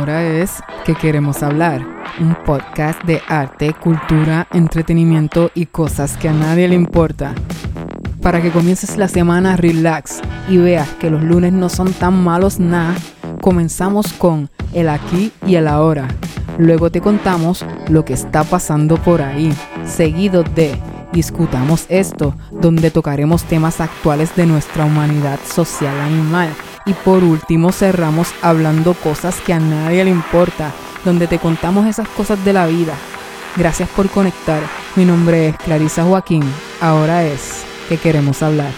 Ahora es que queremos hablar, un podcast de arte, cultura, entretenimiento y cosas que a nadie le importa. Para que comiences la semana relax y veas que los lunes no son tan malos nada, comenzamos con el aquí y el ahora. Luego te contamos lo que está pasando por ahí, seguido de Discutamos esto, donde tocaremos temas actuales de nuestra humanidad social animal y por último cerramos hablando cosas que a nadie le importa, donde te contamos esas cosas de la vida. Gracias por conectar. Mi nombre es Clarisa Joaquín. Ahora es que queremos hablar.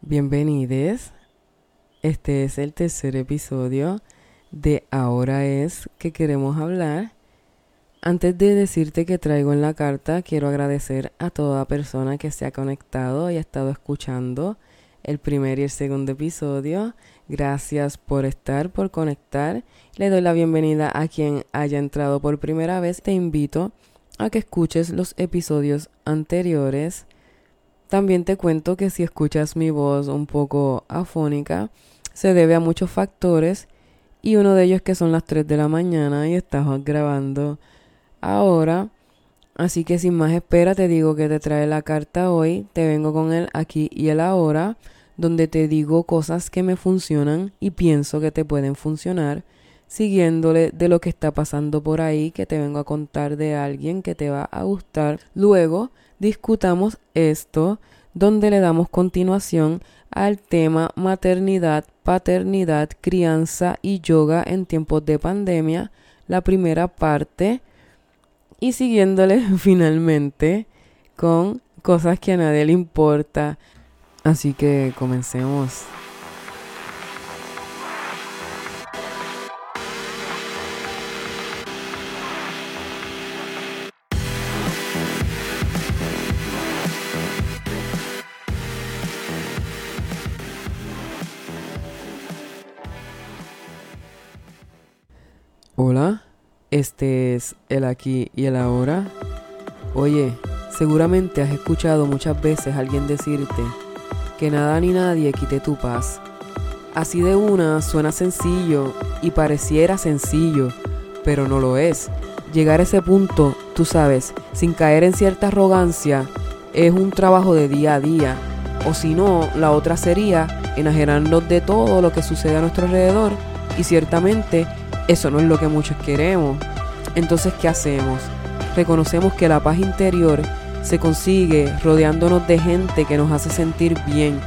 Bienvenidos. Este es el tercer episodio de Ahora es que queremos hablar. Antes de decirte que traigo en la carta, quiero agradecer a toda persona que se ha conectado y ha estado escuchando el primer y el segundo episodio. Gracias por estar, por conectar. Le doy la bienvenida a quien haya entrado por primera vez. Te invito a que escuches los episodios anteriores. También te cuento que si escuchas mi voz un poco afónica, se debe a muchos factores y uno de ellos que son las 3 de la mañana y estamos grabando ahora. Así que sin más espera te digo que te trae la carta hoy, te vengo con el aquí y el ahora, donde te digo cosas que me funcionan y pienso que te pueden funcionar, siguiéndole de lo que está pasando por ahí, que te vengo a contar de alguien que te va a gustar. Luego discutamos esto, donde le damos continuación al tema maternidad, paternidad, crianza y yoga en tiempos de pandemia, la primera parte, y siguiéndole finalmente con cosas que a nadie le importa. Así que comencemos. Hola, este es el aquí y el ahora. Oye, seguramente has escuchado muchas veces alguien decirte que nada ni nadie quite tu paz. Así de una suena sencillo y pareciera sencillo, pero no lo es. Llegar a ese punto, tú sabes, sin caer en cierta arrogancia, es un trabajo de día a día. O si no, la otra sería enajenarnos de todo lo que sucede a nuestro alrededor y ciertamente eso no es lo que muchos queremos. Entonces, ¿qué hacemos? Reconocemos que la paz interior se consigue rodeándonos de gente que nos hace sentir bien,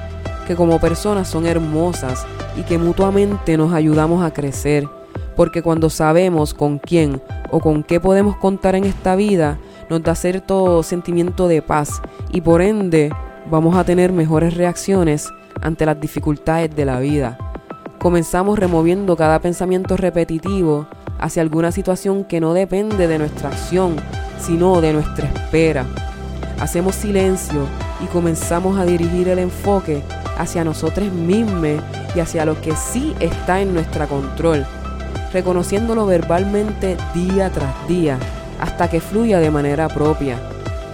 que como personas son hermosas y que mutuamente nos ayudamos a crecer. Porque cuando sabemos con quién o con qué podemos contar en esta vida, nos da cierto sentimiento de paz y por ende vamos a tener mejores reacciones ante las dificultades de la vida. Comenzamos removiendo cada pensamiento repetitivo hacia alguna situación que no depende de nuestra acción, sino de nuestra espera. Hacemos silencio y comenzamos a dirigir el enfoque hacia nosotros mismos y hacia lo que sí está en nuestra control, reconociéndolo verbalmente día tras día, hasta que fluya de manera propia,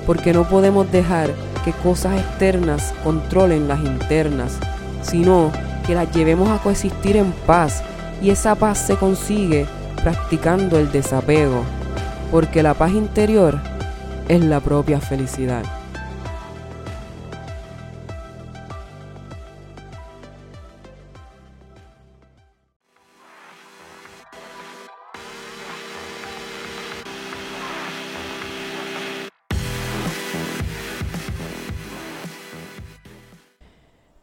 porque no podemos dejar que cosas externas controlen las internas, sino que las llevemos a coexistir en paz y esa paz se consigue practicando el desapego, porque la paz interior es la propia felicidad.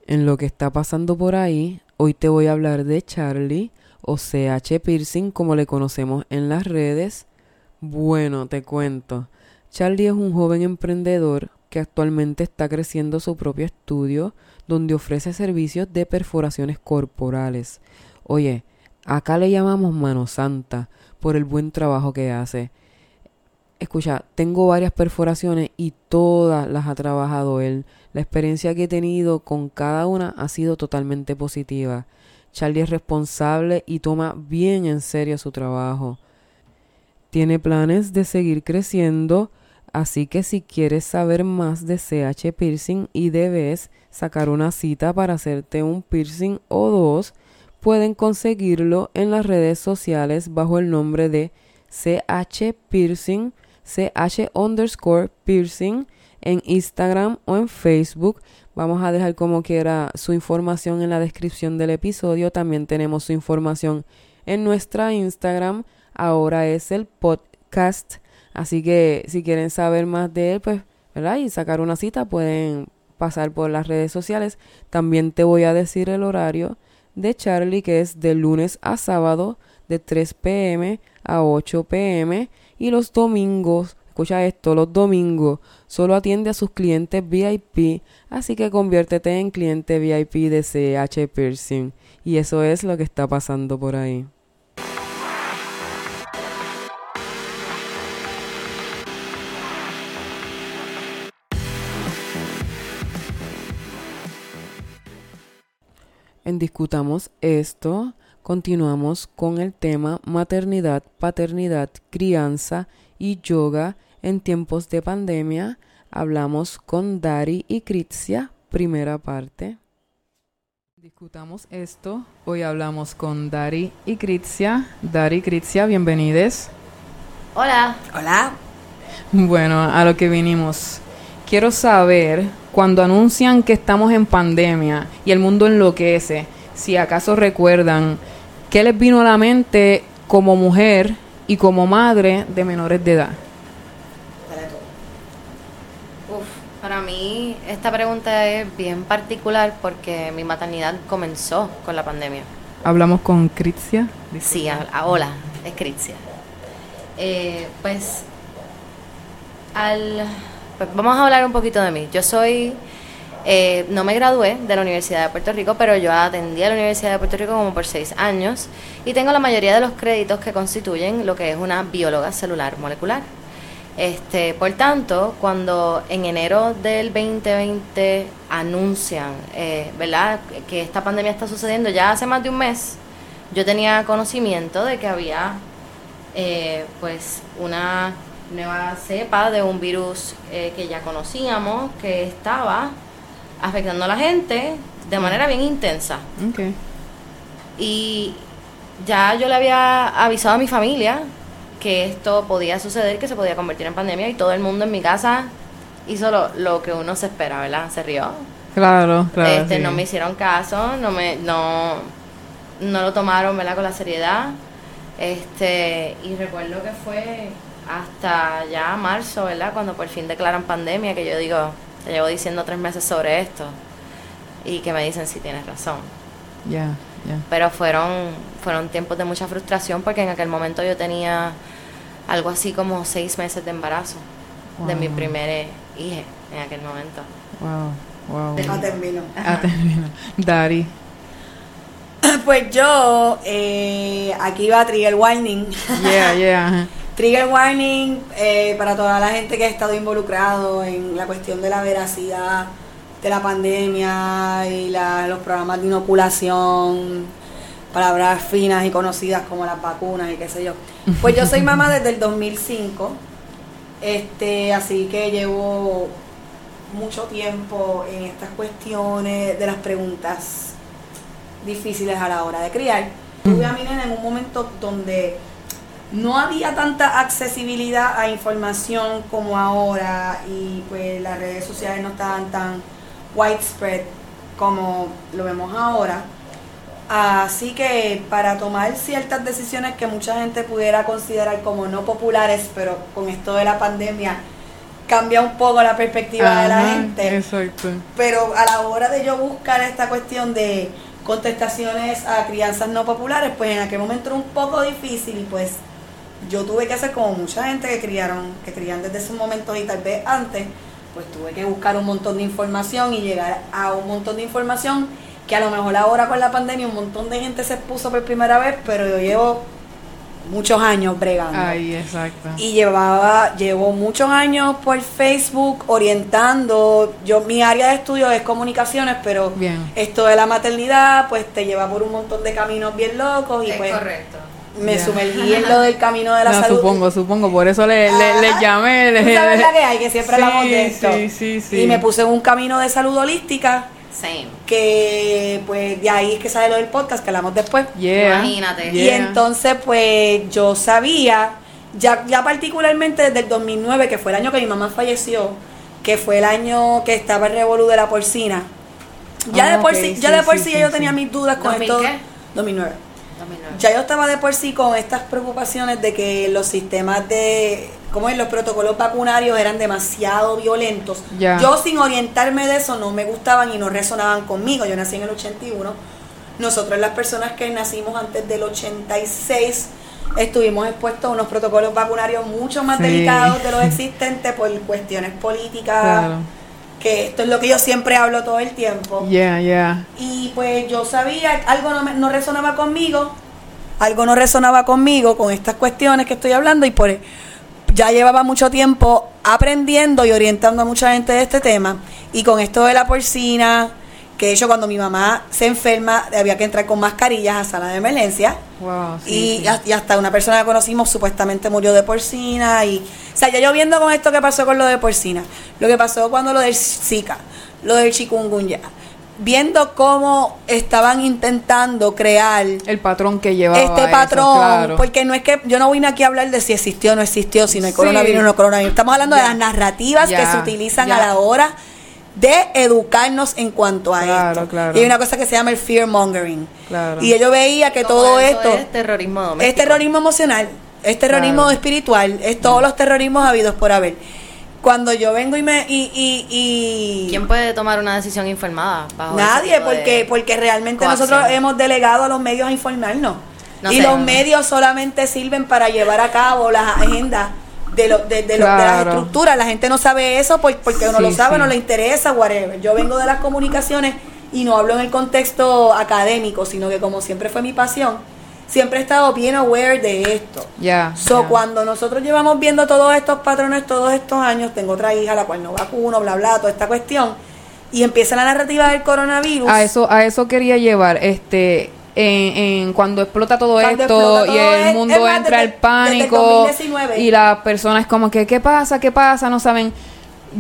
En lo que está pasando por ahí, hoy te voy a hablar de Charlie o CH Piercing como le conocemos en las redes. Bueno, te cuento. Charlie es un joven emprendedor que actualmente está creciendo su propio estudio donde ofrece servicios de perforaciones corporales. Oye, acá le llamamos mano santa por el buen trabajo que hace. Escucha, tengo varias perforaciones y todas las ha trabajado él. La experiencia que he tenido con cada una ha sido totalmente positiva. Charlie es responsable y toma bien en serio su trabajo. Tiene planes de seguir creciendo Así que si quieres saber más de CH Piercing y debes sacar una cita para hacerte un piercing o dos, pueden conseguirlo en las redes sociales bajo el nombre de CH Piercing, CH underscore Piercing en Instagram o en Facebook. Vamos a dejar como quiera su información en la descripción del episodio. También tenemos su información en nuestra Instagram. Ahora es el podcast. Así que si quieren saber más de él, pues, ¿verdad? Y sacar una cita, pueden pasar por las redes sociales. También te voy a decir el horario de Charlie, que es de lunes a sábado, de 3 pm a 8 pm. Y los domingos, escucha esto, los domingos solo atiende a sus clientes VIP. Así que conviértete en cliente VIP de CH Piercing. Y eso es lo que está pasando por ahí. En Discutamos esto, continuamos con el tema maternidad, paternidad, crianza y yoga en tiempos de pandemia. Hablamos con Dari y Kritsia, primera parte. Discutamos esto. Hoy hablamos con Dari y Kritsia. Dari y Kritsia, bienvenidos. Hola. Hola. Bueno, a lo que vinimos. Quiero saber, cuando anuncian que estamos en pandemia y el mundo enloquece, si acaso recuerdan, ¿qué les vino a la mente como mujer y como madre de menores de edad? Uf, para mí esta pregunta es bien particular porque mi maternidad comenzó con la pandemia. Hablamos con Kritsia. Sí, a, a- hola, es Kritsia. Eh, pues, al, pues vamos a hablar un poquito de mí. Yo soy, eh, no me gradué de la Universidad de Puerto Rico, pero yo atendí a la Universidad de Puerto Rico como por seis años y tengo la mayoría de los créditos que constituyen lo que es una bióloga celular molecular. Este, por tanto, cuando en enero del 2020 anuncian, eh, ¿verdad?, que esta pandemia está sucediendo ya hace más de un mes, yo tenía conocimiento de que había, eh, pues, una nueva cepa de un virus eh, que ya conocíamos, que estaba afectando a la gente de manera bien intensa. Ok. Y ya yo le había avisado a mi familia que esto podía suceder, que se podía convertir en pandemia y todo el mundo en mi casa hizo lo, lo que uno se espera, ¿verdad? Se rió. Claro, claro. este, sí. No me hicieron caso, no me no, no lo tomaron, ¿verdad? Con la seriedad. Este, y recuerdo que fue hasta ya marzo, ¿verdad? Cuando por fin declaran pandemia, que yo digo, te llevo diciendo tres meses sobre esto. Y que me dicen si tienes razón. Ya, ya. Pero fueron, fueron tiempos de mucha frustración porque en aquel momento yo tenía algo así como seis meses de embarazo de mi Wow. primer hija en aquel momento. Wow, wow. Ah, termino. Ah, termino. Dari. Pues yo, eh, aquí va Trigger Warning. Yeah, yeah. Trigger Warning eh, para toda la gente que ha estado involucrado en la cuestión de la veracidad de la pandemia y los programas de inoculación, palabras finas y conocidas como las vacunas y qué sé yo. Pues yo soy mamá desde el 2005, este, así que llevo mucho tiempo en estas cuestiones de las preguntas difíciles a la hora de criar. Tuve a mi nena en un momento donde no había tanta accesibilidad a información como ahora y pues las redes sociales no estaban tan widespread como lo vemos ahora. Así que para tomar ciertas decisiones que mucha gente pudiera considerar como no populares, pero con esto de la pandemia cambia un poco la perspectiva de la gente Exacto. pero a la hora de yo buscar esta cuestión de contestaciones a crianzas no populares, pues en aquel momento era un poco difícil y pues yo tuve que hacer como mucha gente que criaron, que crían desde esos momentos y tal vez antes, pues tuve que buscar un montón de información y llegar a un montón de información que a lo mejor ahora con la pandemia un montón de gente se expuso por primera vez, pero yo llevo muchos años bregando. Ay, exacto. Y llevaba, llevo muchos años por Facebook orientando. Yo, mi área de estudio es comunicaciones, pero Bien. esto de la maternidad, pues te lleva por un montón de caminos bien locos y es pues correcto. Me sumergí en lo del camino de la no, salud. supongo, supongo, por eso le, le, llamé. le- Tú sabes la que hay, que siempre Sí, hablamos de esto. Sí, sí, sí. Y me puse en un camino de salud holística Same. que pues de ahí es que sale lo del podcast que hablamos después. Yeah, Imagínate. Y entonces pues yo sabía, ya, ya particularmente desde el 2009, que fue el año que mi mamá falleció, que fue el año que estaba el revolú de la porcina. Ya Ah, de por sí, sí, ya de por sí, sí, sí, yo sí. tenía mis dudas con 2000 esto. qué? 2009. 2009. Ya yo estaba de por sí con estas preocupaciones de que los sistemas de, ¿cómo es? Los protocolos vacunarios eran demasiado violentos. Yo sin orientarme de eso no me gustaban y no resonaban conmigo. Yo nací en el 81. Nosotros las personas que nacimos antes del 86 estuvimos expuestos a unos protocolos vacunarios mucho más Sí. delicados de los existentes por cuestiones políticas. Claro. Que esto es lo que yo siempre hablo todo el tiempo. Yeah, yeah. Y pues yo sabía, algo no, me- no resonaba conmigo, algo no resonaba conmigo con estas cuestiones que estoy hablando y por ya llevaba mucho tiempo aprendiendo y orientando a mucha gente de este tema y con esto de la porcina, que de hecho cuando mi mamá se enferma había que entrar con mascarillas a sala de emergencia Wow, sí, y, sí. a- y hasta una persona que conocimos supuestamente murió de porcina y o sea ya yo viendo con esto que pasó con lo de porcina lo que pasó cuando lo del Zika lo del chikungunya viendo cómo estaban intentando crear El patrón que llevaba este eso, patrón claro. porque no es que yo no vine aquí a hablar de si existió o no existió si no hay coronavirus o no coronavirus estamos hablando de las narrativas que se utilizan ya. a la hora de educarnos en cuanto a Claro, esto claro. y hay una cosa que se llama el fear mongering Claro. y yo veía que Como todo esto es terrorismo doméstico. es terrorismo emocional, es terrorismo Claro. espiritual, es todos los terrorismos habidos por haber. Cuando yo vengo y me y, y, y ¿Quién puede tomar una decisión informada? bajo nadie, porque porque realmente coacción? nosotros hemos delegado a los medios a informarnos No y sé. los medios solamente sirven para llevar a cabo las agendas de, lo- de, de lo- de las estructuras. La gente no sabe eso por- porque uno lo Sí, sabe, sí. no le interesa, whatever. Yo vengo de las comunicaciones y no hablo en el contexto académico, sino que como siempre fue mi pasión, siempre he estado bien aware de esto. Ya. So, ya. cuando nosotros llevamos viendo todos estos patrones todos estos años, tengo otra hija la cual no vacuno, bla, bla, toda esta cuestión, y empieza la narrativa del coronavirus. A eso, a eso quería llevar, este, en, en cuando explota todo Cuando esto explota y el mundo entra al pánico desde el 2019. y las personas como que, ¿qué pasa? ¿Qué pasa? No saben.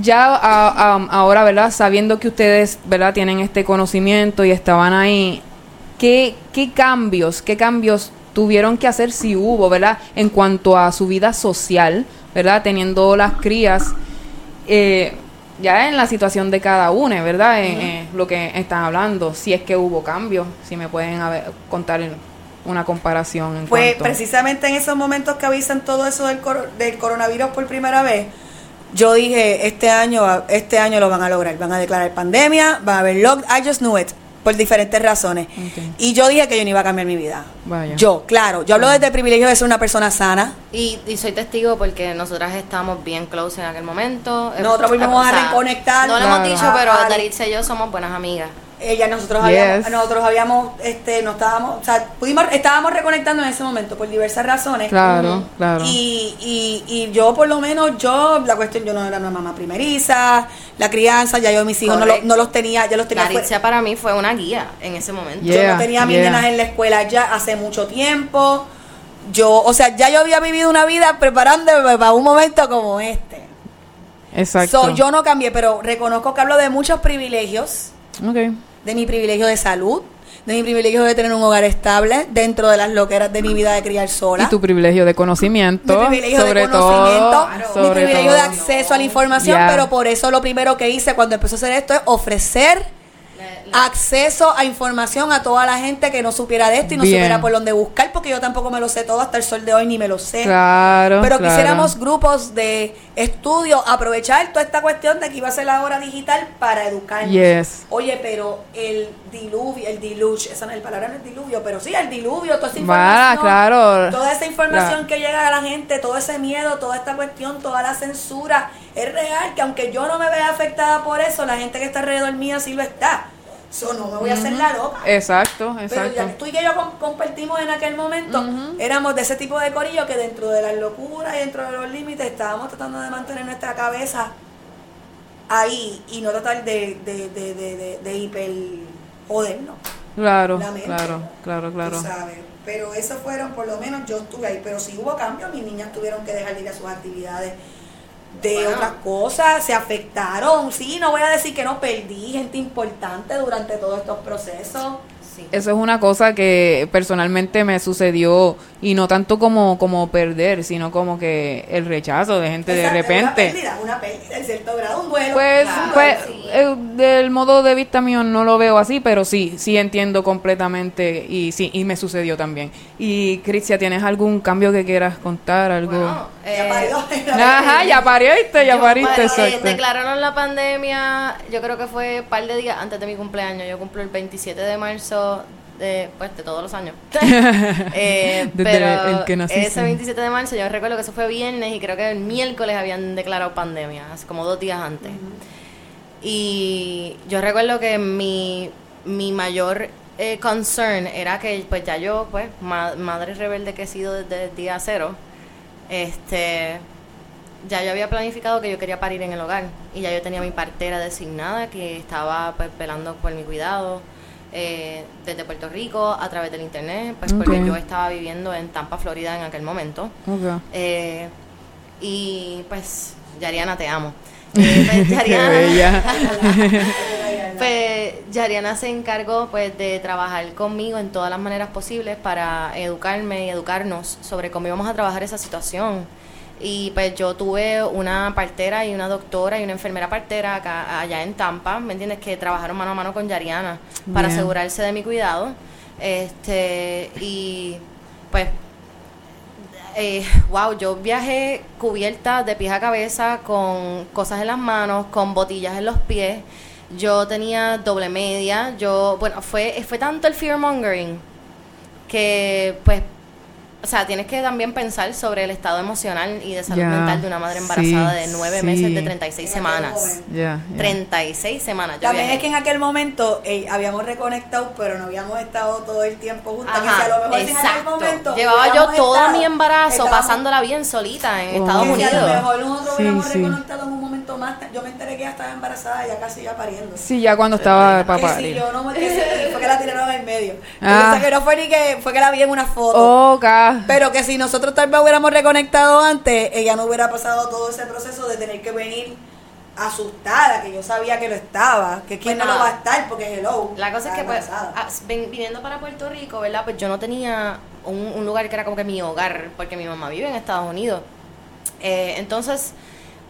Ya a- a- ahora, ¿verdad? Sabiendo que ustedes, ¿verdad? Tienen este conocimiento y estaban ahí, ¿qué, qué cambios, qué cambios tuvieron que hacer si hubo, ¿verdad? En cuanto a su vida social, ¿verdad? Teniendo las crías, eh, ya en la situación de cada uno, ¿verdad? En, lo que están hablando, si es que hubo cambios, si me pueden a ver, contar una comparación en Pues cuanto- precisamente en esos momentos que avisan todo eso del, coro- del coronavirus por primera vez, yo dije, este año, este año lo van a lograr, van a declarar pandemia, va a haber lock, I just knew it, por diferentes razones. Y yo dije que yo no iba a cambiar mi vida. Vaya. Yo, claro, yo hablo desde el privilegio de ser una persona sana. Y, y soy testigo porque nosotras estábamos bien close en aquel momento. Eh, Nosotros volvimos o a sea, reconectar. No lo Claro. hemos dicho, pero Ah, Daritza y yo somos buenas amigas. Ella, nosotros Yes. habíamos, nosotros habíamos, este, no estábamos, o sea, pudimos, estábamos reconectando en ese momento por diversas razones. Claro, claro. Y, y, y yo por lo menos, yo, la cuestión, yo no era una mamá primeriza, la crianza, ya yo mis hijos no, lo- no los tenía, ya los tenía. Daritza para mí fue una guía en ese momento. Yo no tenía a mis yeah. nenas en la escuela ya hace mucho tiempo. Yo, o sea, ya yo había vivido una vida preparándome para un momento como este. Exacto. So, yo no cambié, pero reconozco que hablo de muchos privilegios. Ok. De mi privilegio de salud, de mi privilegio de tener un hogar estable dentro de las loqueras de mi vida de criar sola. Y tu privilegio de conocimiento. mi privilegio sobre de conocimiento, todo. mi sobre privilegio de acceso a la información, pero por eso lo primero que hice cuando empecé a hacer esto es ofrecer acceso a información a toda la gente que no supiera de esto y no Bien. supiera por dónde buscar, porque yo tampoco me lo sé todo hasta el sol de hoy, ni me lo sé. Claro. Pero claro. quisiéramos grupos de estudio aprovechar toda esta cuestión de que iba a ser la hora digital para educarnos. Yes. Oye, pero el diluvio, el diluge, esa no es el palabra, no es diluvio, pero sí, el diluvio, toda esa información. claro. Toda esa información que llega a la gente, todo ese miedo, toda esta cuestión, toda la censura, es real que aunque yo no me vea afectada por eso, la gente que está alrededor mía sí lo está. Eso no me voy a hacer la loca. Exacto, Pero exacto. ya tú y que yo com- compartimos en aquel momento, éramos de ese tipo de corillo que dentro de las locuras y dentro de los límites estábamos tratando de mantener nuestra cabeza ahí y no tratar de, de, de, de, de, de hiper jodernos. Claro, claro, claro, claro. sabes. pero eso fueron, por lo menos yo estuve ahí, pero si hubo cambios, mis niñas tuvieron que dejar de ir a sus actividades de otras cosas, se afectaron, sí, no voy a decir que no perdí gente importante durante todos estos procesos. Eso es una cosa que personalmente me sucedió y no tanto como, como perder, sino como que el rechazo de gente de repente. Una pérdida, una pérdida, en cierto grado, un duelo. Pues, pues eh, del modo de vista mío no lo veo así, pero sí, sí entiendo completamente y sí, y me sucedió también. Y Cristian, ¿tienes algún cambio que quieras contar? Algo? ya eh, parió. Ajá, ya pariste, ya pariste, exacto. declararon la pandemia, yo creo que fue un par de días antes de mi cumpleaños, yo cumplo el 27 de marzo de, pues, de todos los años. eh, pero ese 27 de marzo yo recuerdo que eso fue viernes y creo que el miércoles habían declarado pandemia, hace como dos días antes. Y yo recuerdo que mi, mi mayor eh, concern era que pues ya yo, pues, madre rebelde que he sido desde el día cero, este ya yo había planificado que yo quería parir en el hogar y ya yo tenía mi partera designada que estaba pues velando por mi cuidado eh, desde Puerto Rico a través del internet, pues porque yo estaba viviendo en Tampa, Florida en aquel momento. Eh, y pues, Yariana, te amo. Eh, pues, Yariana, pues, Yariana se encargó pues de trabajar conmigo en todas las maneras posibles para educarme y educarnos sobre cómo íbamos a trabajar esa situación. Y pues yo tuve una partera y una doctora y una enfermera partera acá, allá en Tampa, ¿me entiendes? Que trabajaron mano a mano con Yariana para asegurarse de mi cuidado. Este, y pues, eh, wow, yo viajé cubierta de pies a cabeza con cosas en las manos, con botillas en los pies. Yo tenía doble media. Yo, bueno, fue, fue tanto el fear mongering que pues o sea, tienes que también pensar sobre el estado emocional y de salud mental de una madre embarazada de nueve meses de 36 semanas. Yeah, 36 semanas. también es que en aquel momento habíamos reconectado, pero no habíamos estado todo el tiempo juntas. a lo mejor en aquel momento Llevaba yo todo mi embarazo pasándola bien solita en Estados Unidos. a lo mejor nosotros hubiéramos reconectado Estaba embarazada, ya casi ya pariendo. Sí, ya cuando estaba papá. Sí, yo no me fue que la tiraron en medio. Ah. que no fue ni que fue que la vi en una foto. Oh, pero que si nosotros tal vez hubiéramos reconectado antes, ella no hubiera pasado todo ese proceso de tener que venir asustada, que yo sabía que lo estaba, que quién no lo va a estar, porque hello. La cosa es que pues, ah, viniendo para Puerto Rico, ¿verdad? Pues yo no tenía un, lugar que era como que mi hogar, porque mi mamá vive en Estados Unidos. Eh, entonces,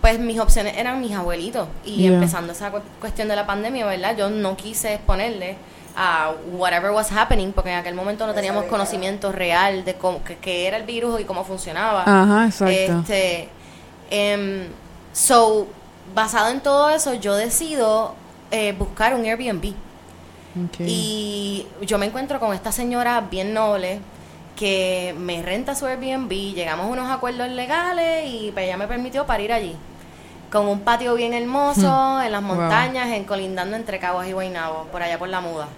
pues mis opciones eran mis abuelitos. Y empezando esa cuestión de la pandemia, ¿verdad? Yo no quise exponerle a whatever was happening, porque en aquel momento no teníamos conocimiento real de cómo, que, era el virus y cómo funcionaba. Ajá, exacto. Este, em, so, basado en todo eso, yo decido eh, buscar un Airbnb. Y yo me encuentro con esta señora bien noble que me renta su Airbnb, llegamos a unos acuerdos legales y pues ella me permitió para ir allí. Con un patio bien hermoso, hmm. en las montañas, en colindando entre Caguas y Guaynabo, por allá por la muda.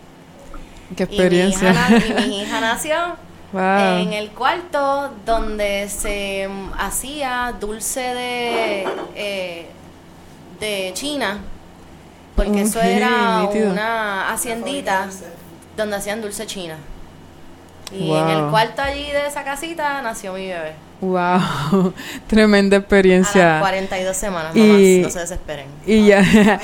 Qué experiencia. Y mi hija, nació en el cuarto donde se hacía dulce de, eh, de China, porque eso era una haciendita donde hacían dulce china. Y en el cuarto allí de esa casita nació mi bebé. Wow, tremenda experiencia. A 42 semanas, y, no se desesperen. Y ya,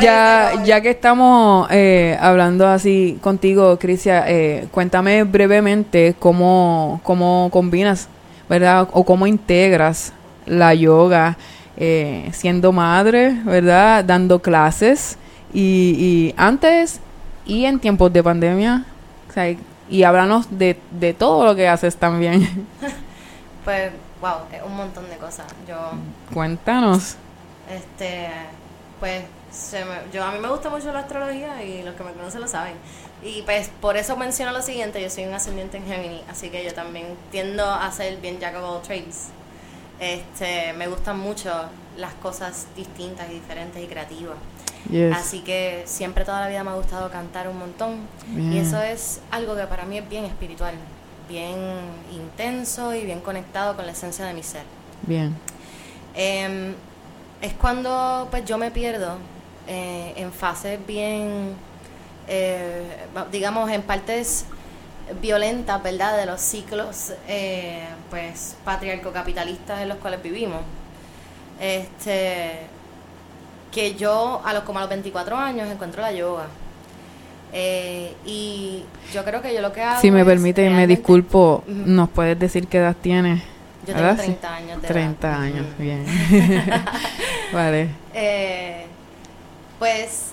ya, ya que estamos eh, hablando así contigo, Crisia, eh, cuéntame brevemente cómo, cómo combinas, ¿verdad? O cómo integras la yoga eh, siendo madre, ¿verdad? Dando clases y, y antes y en tiempos de pandemia. O sea, y háblanos de, de todo lo que haces también. pues, wow, es un montón de cosas. Yo. Cuéntanos. Este, pues, yo a mí me gusta mucho la astrología y los que me conocen lo saben. Y pues por eso menciono lo siguiente, yo soy un ascendiente en Gemini, así que yo también tiendo a ser bien jack of all trades. Este, me gustan mucho las cosas distintas y diferentes y creativas. Así que siempre toda la vida me ha gustado cantar un montón. Y eso es algo que para mí es bien espiritual, bien intenso y bien conectado con la esencia de mi ser. Bien. Em, es cuando pues yo me pierdo eh, en fases bien, eh, digamos, en partes violentas, ¿verdad? De los ciclos, eh, pues, patriarco-capitalistas en los cuales vivimos. Este, que yo, a los, como a los 24 años, encuentro la yoga. Eh, y yo creo que yo lo que hago. Si me permite, me disculpo, ¿nos puedes decir qué edad tienes? Yo tengo 30 años. De 30 años, bien. vale. Eh, pues,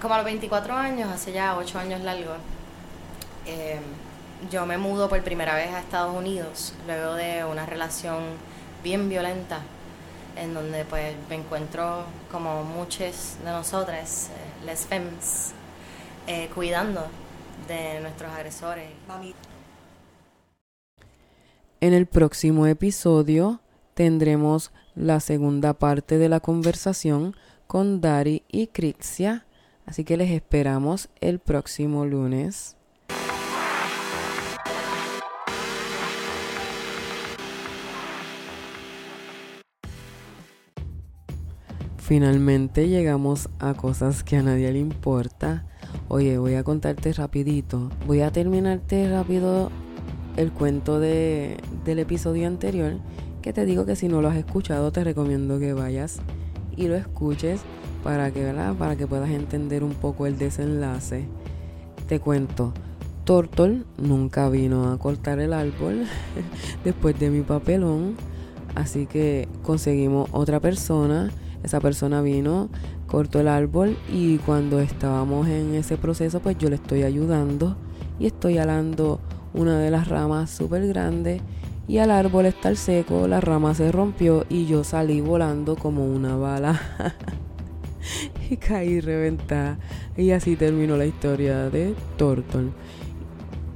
como a los 24 años, hace ya 8 años largo, eh, yo me mudo por primera vez a Estados Unidos, luego de una relación bien violenta, en donde pues me encuentro como muchas de nosotras, eh, les femmes, eh, cuidando de nuestros agresores. En el próximo episodio tendremos la segunda parte de la conversación con Dari y Crixia, así que les esperamos el próximo lunes. Finalmente llegamos a cosas que a nadie le importa. Oye, voy a contarte rapidito. Voy a terminarte rápido el cuento de, del episodio anterior, que te digo que si no lo has escuchado te recomiendo que vayas y lo escuches para que, ¿verdad? para que puedas entender un poco el desenlace. Te cuento, Tortol nunca vino a cortar el árbol después de mi papelón, así que conseguimos otra persona. Esa persona vino, cortó el árbol y cuando estábamos en ese proceso pues yo le estoy ayudando y estoy alando una de las ramas súper grande y al árbol estar seco, la rama se rompió y yo salí volando como una bala. y caí reventada. Y así terminó la historia de Tortle.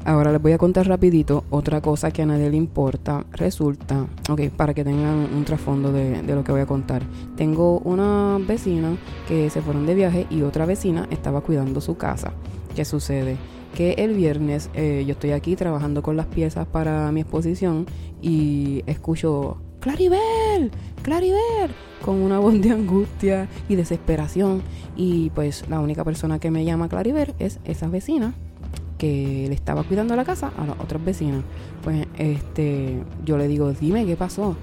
Ahora les voy a contar rapidito otra cosa que a nadie le importa. Resulta, ok, para que tengan un trasfondo de, lo que voy a contar. Tengo una vecina que se fueron de viaje y otra vecina estaba cuidando su casa. ¿Qué sucede? que el viernes eh, yo estoy aquí trabajando con las piezas para mi exposición y escucho Claribel, Claribel, con una voz de angustia y desesperación. Y pues la única persona que me llama Claribel es esa vecina que le estaba cuidando la casa a las otras vecinas. Pues este, yo le digo, dime qué pasó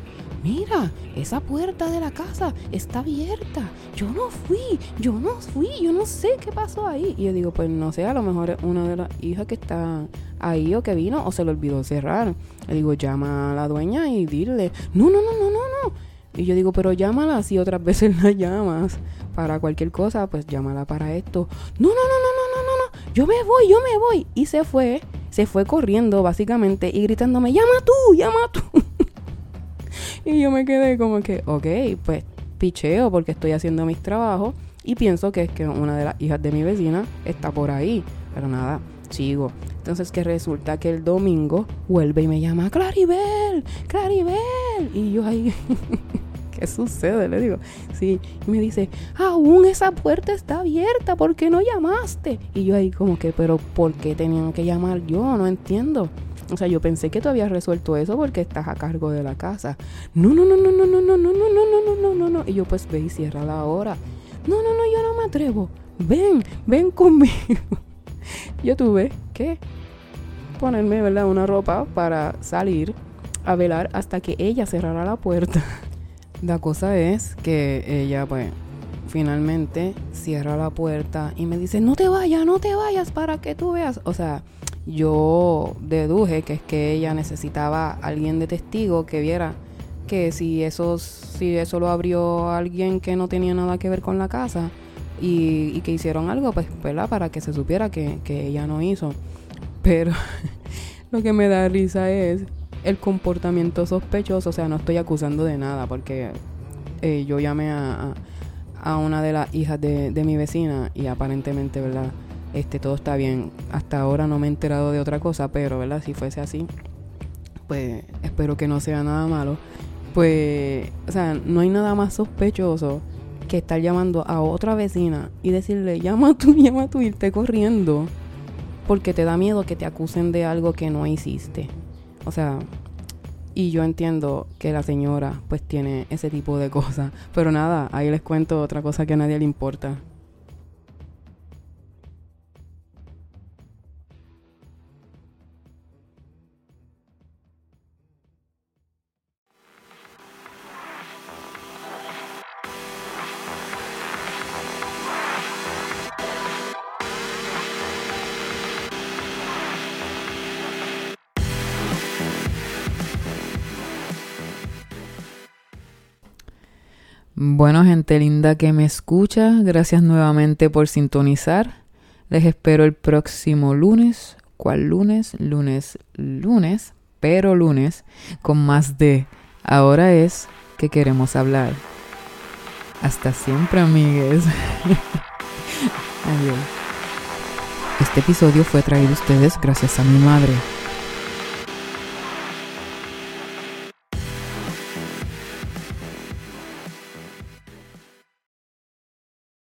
mira, esa puerta de la casa está abierta. Yo no fui, yo no fui, yo no sé qué pasó ahí. Y yo digo, pues no sé, a lo mejor es una de las hijas que está ahí o que vino o se le olvidó cerrar. Le digo, llama a la dueña y dile, no, no, no, no, no, no. Y yo digo, pero llámala si otras veces la llamas para cualquier cosa, pues llámala para esto. No, no, no, no, no, no, no, no. Yo me voy, yo me voy. Y se fue, se fue corriendo básicamente y gritándome, llama tú, llama tú. y yo me quedé como que, ok, pues picheo porque estoy haciendo mis trabajos y pienso que es que una de las hijas de mi vecina está por ahí. Pero nada, sigo. Entonces que resulta que el domingo vuelve y me llama, Claribel, Claribel. Y yo ahí, ¿qué sucede? Le digo, sí. Y me dice, aún esa puerta está abierta, ¿por qué no llamaste? Y yo ahí como que, pero ¿por qué tenían que llamar yo? No entiendo. O sea, yo pensé que tú habías resuelto eso porque estás a cargo de la casa. No, no, no, no, no, no, no, no, no, no, no, no, no, no. Y yo pues ve y cierra la hora. No, no, no, yo no me atrevo. Ven, ven conmigo. yo tuve que ponerme, ¿verdad? Una ropa para salir a velar hasta que ella cerrara la puerta. La cosa es que ella pues finalmente cierra la puerta y me dice, no te vayas, no te vayas para que tú veas. O sea, yo deduje que es que ella necesitaba alguien de testigo que viera que si eso, si eso lo abrió alguien que no tenía nada que ver con la casa y, que hicieron algo, pues. Para que se supiera que, ella no hizo. Pero lo que me da risa es el comportamiento sospechoso. O sea, no estoy acusando de nada porque eh, yo llamé a, a, una de las hijas de, de mi vecina y aparentemente, ¿verdad? este, todo está bien. Hasta ahora no me he enterado de otra cosa, pero, ¿verdad? Si fuese así, pues espero que no sea nada malo. Pues, o sea, no hay nada más sospechoso que estar llamando a otra vecina y decirle, llama tú, llama tú, irte corriendo. Porque te da miedo que te acusen de algo que no hiciste. O sea, y yo entiendo que la señora pues tiene ese tipo de cosas. Pero nada, ahí les cuento otra cosa que a nadie le importa. Bueno, gente linda que me escucha, gracias nuevamente por sintonizar. Les espero el próximo lunes. ¿Cuál lunes? Lunes, lunes, pero lunes, con más de Ahora es que queremos hablar. Hasta siempre, amigues. Adiós. Este episodio fue traído a ustedes gracias a mi madre.